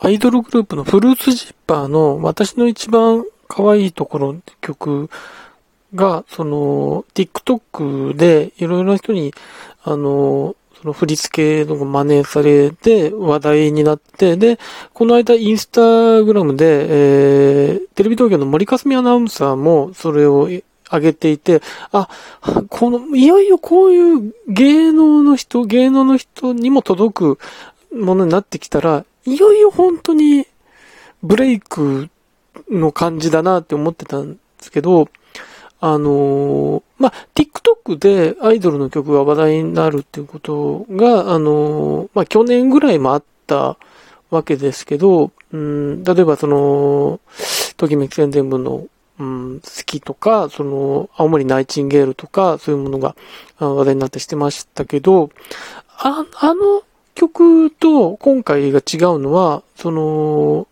アイドルグループのフルーツジッパーの私の一番可愛いところって曲が、その、TikTok でいろいろな人に、あの、その振り付けの真似されて話題になって、で、この間インスタグラムで、えー、テレビ東京の森かすみアナウンサーもそれを上げていて、あ、この、いよいよこういう芸能の人、芸能の人にも届くものになってきたら、いよいよ本当にブレイクの感じだなって思ってたんですけど、あのー、まあ、TikTok でアイドルの曲が話題になるっていうことが、あのー、まあ、去年ぐらいもあったわけですけど、うん、例えばその、ときめき宣伝部の、うん、好きとか、その、青森ナイチンゲールとか、そういうものが話題になってしてましたけど、あ、あの曲と今回が違うのは、その、好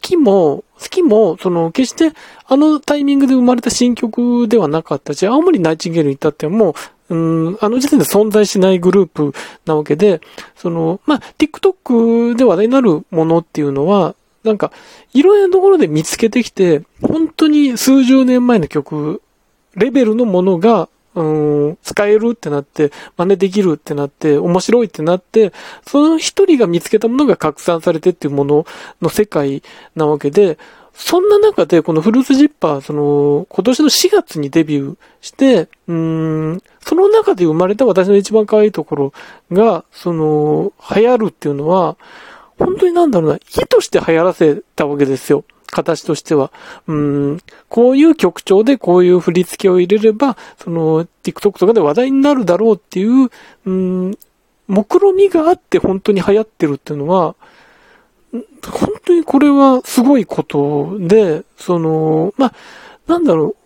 きも、好きも、その、決してあのタイミングで生まれた新曲ではなかったし、青森ナイチンゲールに至ってもう、うん、あの時点で存在しないグループなわけで、その、まあ、TikTok で話題になるものっていうのは、なんか、いろいろなところで見つけてきて、本当に数十年前の曲、レベルのものがうん、使えるってなって、真似できるってなって、面白いってなって、その一人が見つけたものが拡散されてっていうものの世界なわけで、そんな中で、このフルーツジッパー、その、今年の4月にデビューして、うん、その中で生まれた私の一番可愛いところが、その、流行るっていうのは、本当になんだろうな、意図して流行らせたわけですよ。形としては。うん、こういう曲調でこういう振り付けを入れれば、その、TikTok とかで話題になるだろうっていう、うん、目論みがあって本当に流行ってるっていうのは、本当にこれはすごいことで、その、まあ、なんだろ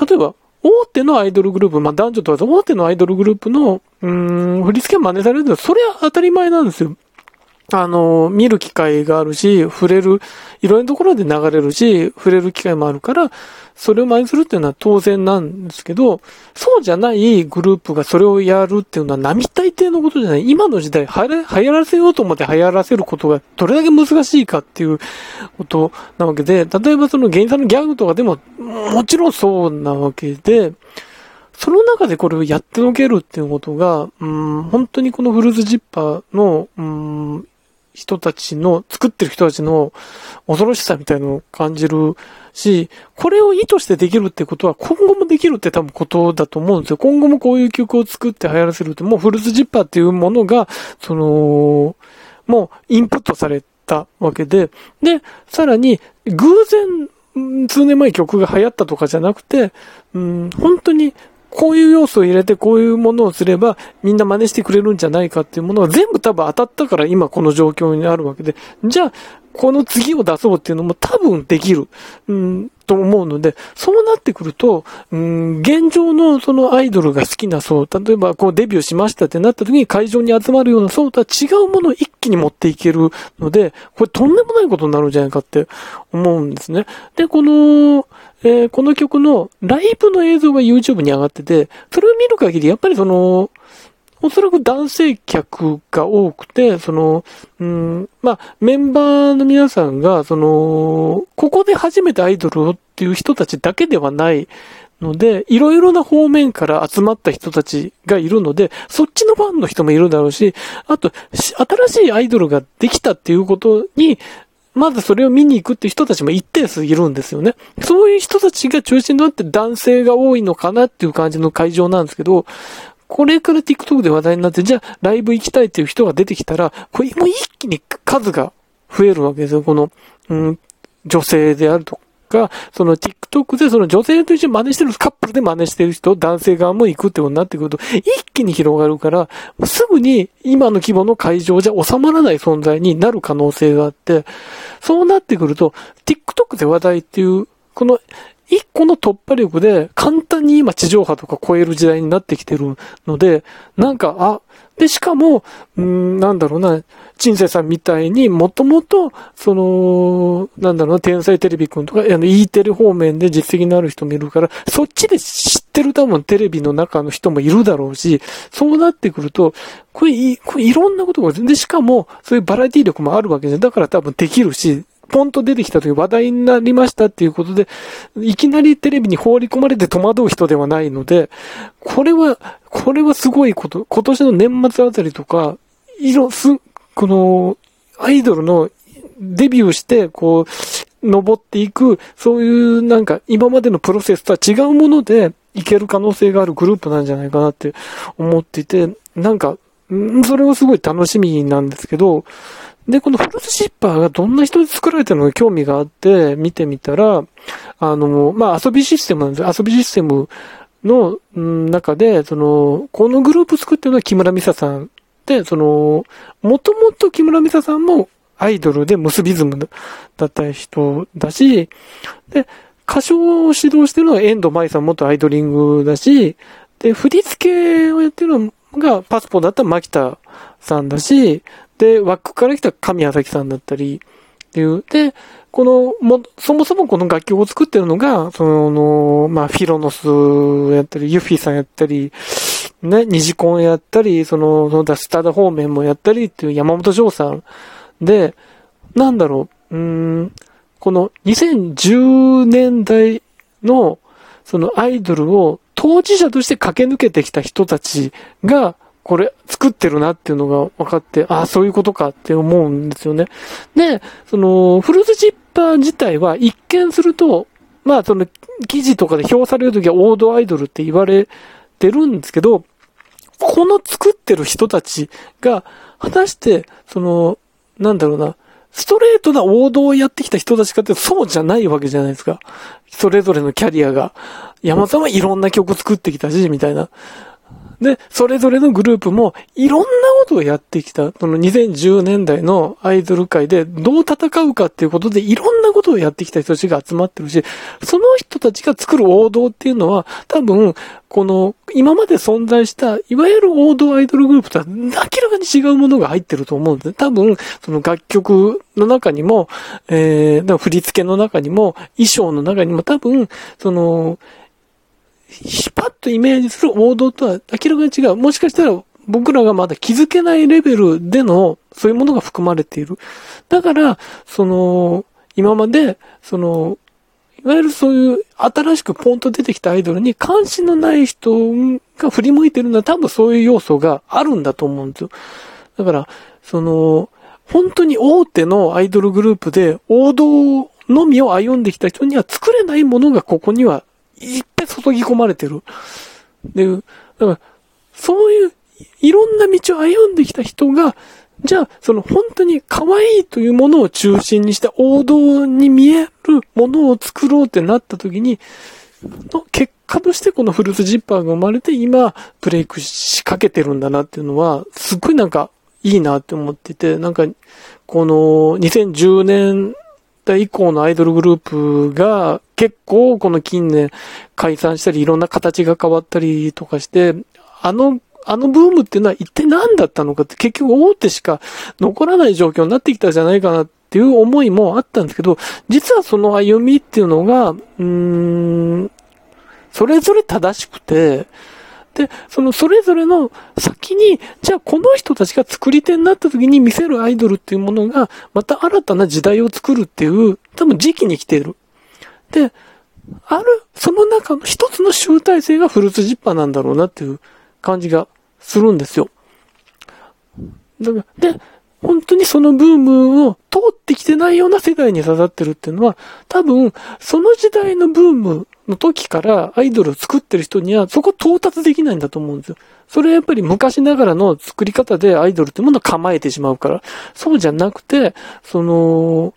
う。例えば、大手のアイドルグループ、まあ男女とは大手のアイドルグループの、うん、振り付け真似されるのは、それは当たり前なんですよ。あの、見る機会があるし、触れる、いろんなところで流れるし、触れる機会もあるから、それを真似するっていうのは当然なんですけど、そうじゃないグループがそれをやるっていうのは並大抵のことじゃない。今の時代、流行らせようと思って流行らせることがどれだけ難しいかっていうことなわけで、例えばその芸人さんのギャグとかでも、もちろんそうなわけで、その中でこれをやってのけるっていうことが、うん、本当にこのフルーツジッパーの、うん、人たちの、作ってる人たちの恐ろしさみたいなのを感じるし、これを意図してできるってことは今後もできるって多分ことだと思うんですよ。今後もこういう曲を作って流行らせるって、もうフルーツジッパーっていうものが、その、もうインプットされたわけで、で、さらに偶然、数年前曲が流行ったとかじゃなくて、うん、本当にこういう要素を入れてこういうものをすればみんな真似してくれるんじゃないかっていうものが全部多分当たったから今この状況にあるわけで、じゃあこの次を出そうっていうのも多分できる、うん、と思うので、そうなってくると、うん、現状のそのアイドルが好きな層、例えばこうデビューしましたってなった時に会場に集まるような層とは違うものを一気に持っていけるので、これとんでもないことになるんじゃないかって思うんですね。で、この、えー、この曲のライブの映像が YouTube に上がってて、それを見る限り、やっぱりその、おそらく男性客が多くて、その、うん、まあ、メンバーの皆さんが、その、ここで初めてアイドルをっていう人たちだけではないので、いろいろな方面から集まった人たちがいるので、そっちのファンの人もいるだろうし、あと、新しいアイドルができたっていうことに、まずそれを見に行くっていう人たちも一定数いるんですよね。そういう人たちが中心となって男性が多いのかなっていう感じの会場なんですけど、これから TikTok で話題になって、じゃあライブ行きたいっていう人が出てきたら、これもう一気に数が増えるわけですよ。この、うん、女性であるとか、その TikTok でその女性と一緒に真似してるカップルで真似してる人、男性側も行くってことになってくると、一気に広がるから、すぐに今の規模の会場じゃ収まらない存在になる可能性があって、そうなってくると、TikTok で話題っていう、この一個の突破力で簡単に今地上波とか超える時代になってきてるので、なんか、あ、で、しかも、うん、なんだろうな、陳世さんみたいにもともと、その、なんだろうな、天才テレビくんとか、あの、E テレ方面で実績のある人もいるから、そっちで知ってる多分テレビの中の人もいるだろうし、そうなってくると、これい、これいろんなことが、で、しかも、そういうバラエティ力もあるわけじゃん。だから多分できるし、ポンと出てきた時話題になりましたっていうことで、いきなりテレビに放り込まれて戸惑う人ではないので、これは、これはすごいこと。今年の年末あたりとか、いろ、す、この、アイドルのデビューして、こう、登っていく、そういうなんか今までのプロセスとは違うものでいける可能性があるグループなんじゃないかなって思っていて、なんか、それはすごい楽しみなんですけど、で、このフルーツシッパーがどんな人で作られてるのか興味があって見てみたら、あの、まあ、遊びシステムなんです。よ、遊びシステムの中で、その、このグループ作ってるのは木村美沙さんで、その、もともと木村美沙さんもアイドルで結びズムだった人だし、で、歌唱を指導してるのは遠藤舞さん元アイドリングだし、で、振り付けをやってるのはがパスポだったら牧田さんだし、で、ワックから来た神谷崎さんだったり、っていう。で、この、も、そもそもこの楽曲を作ってるのが、その、まあ、フィロノスやったり、ユフィさんやったり、ね、ニジコンやったり、その、そのダスターダ方面もやったりっていう山本翔さんで、なんだろう、うん、この2010年代の、そのアイドルを当事者として駆け抜けてきた人たちが、これ作ってるなっていうのが分かって、ああ、そういうことかって思うんですよね。で、その、フルーツジッパー自体は一見すると、まあその記事とかで表されるときは王道アイドルって言われてるんですけど、この作ってる人たちが、果たして、その、なんだろうな、ストレートな王道をやってきた人たちかってそうじゃないわけじゃないですか。それぞれのキャリアが。山さんはいろんな曲作ってきたし、みたいな。で、それぞれのグループもいろんなことをやってきた。その2010年代のアイドル界でどう戦うかっていうことでいろんなことをやってきた人たちが集まってるし、その人たちが作る王道っていうのは多分、この今まで存在したいわゆる王道アイドルグループとは明らかに違うものが入ってると思うんですね。多分、その楽曲の中にも、えー、振り付けの中にも、衣装の中にも多分、その、パッとイメージする王道とは明らかに違う。もしかしたら僕らがまだ気づけないレベルでの、そういうものが含まれている。だから、その、今まで、その、いわゆるそういう新しくポンと出てきたアイドルに関心のない人が振り向いてるのは多分そういう要素があるんだと思うんですよ。だから、その、本当に大手のアイドルグループで王道のみを歩んできた人には作れないものがここにはいっぱい注ぎ込まれてる。で、だから、そういう、いろんな道を歩んできた人が、じゃあ、その本当に可愛いというものを中心にして王道に見えるものを作ろうってなった時に、の結果としてこのフルーツジッパーが生まれて今、ブレイクしかけてるんだなっていうのは、すっごいなんかいいなって思ってて、なんか、この2010年代以降のアイドルグループが結構この近年解散したりいろんな形が変わったりとかして、あの、あのブームっていうのは一体何だったのかって結局大手しか残らない状況になってきたじゃないかなっていう思いもあったんですけど、実はその歩みっていうのが、うーん、それぞれ正しくて、で、そのそれぞれの先に、じゃあこの人たちが作り手になった時に見せるアイドルっていうものが、また新たな時代を作るっていう、多分時期に来ている。で、ある、その中の一つの集大成がフルーツジッパーなんだろうなっていう感じがするんですよ。だから、で、本当にそのブームを通ってきてないような世代に刺さってるっていうのは、多分、その時代のブームの時からアイドルを作ってる人には、そこ到達できないんだと思うんですよ。それはやっぱり昔ながらの作り方でアイドルってものを構えてしまうから、そうじゃなくて、その、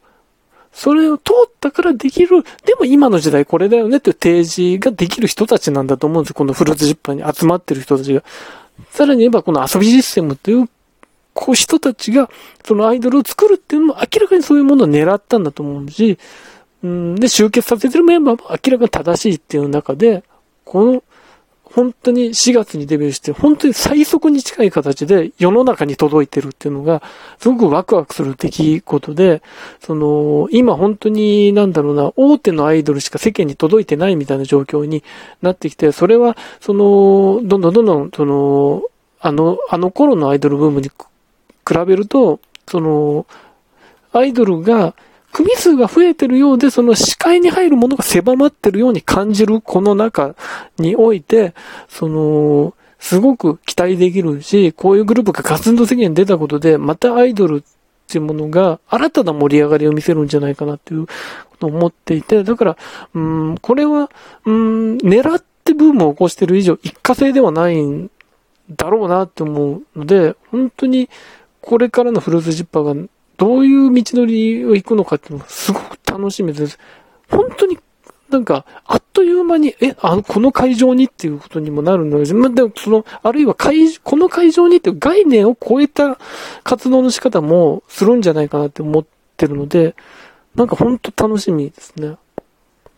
それを通ったからできる、でも今の時代これだよねっていう提示ができる人たちなんだと思うんですよ。このフルーツジッパーに集まってる人たちが。さらに言えばこの遊びシステムっていう、こう人たちが、そのアイドルを作るっていうのも明らかにそういうものを狙ったんだと思うし、うん、で、集結させてるメンバーも明らかに正しいっていう中で、この、本当に4月にデビューして、本当に最速に近い形で世の中に届いてるっていうのが、すごくワクワクする出来事で、その、今本当になんだろうな、大手のアイドルしか世間に届いてないみたいな状況になってきて、それは、その、どんどんどんどん、その、あの、あの頃のアイドルブームに比べると、その、アイドルが、組数が増えてるようで、その視界に入るものが狭まってるように感じるこの中において、その、すごく期待できるし、こういうグループがガツンと世間に出たことで、またアイドルっていうものが新たな盛り上がりを見せるんじゃないかなっていうことを思っていて、だから、うん、これは、うん、狙ってブームを起こしてる以上、一過性ではないんだろうなって思うので、本当にこれからのフルーツジッパーがどういう道のりを行くのかっていうのがすごく楽しみです。本当になんか、あっという間に、え、あの、この会場にっていうことにもなるので、まあ、でも、その、あるいは会、この会場にっていう概念を超えた活動の仕方もするんじゃないかなって思ってるので、なんか本当楽しみですね。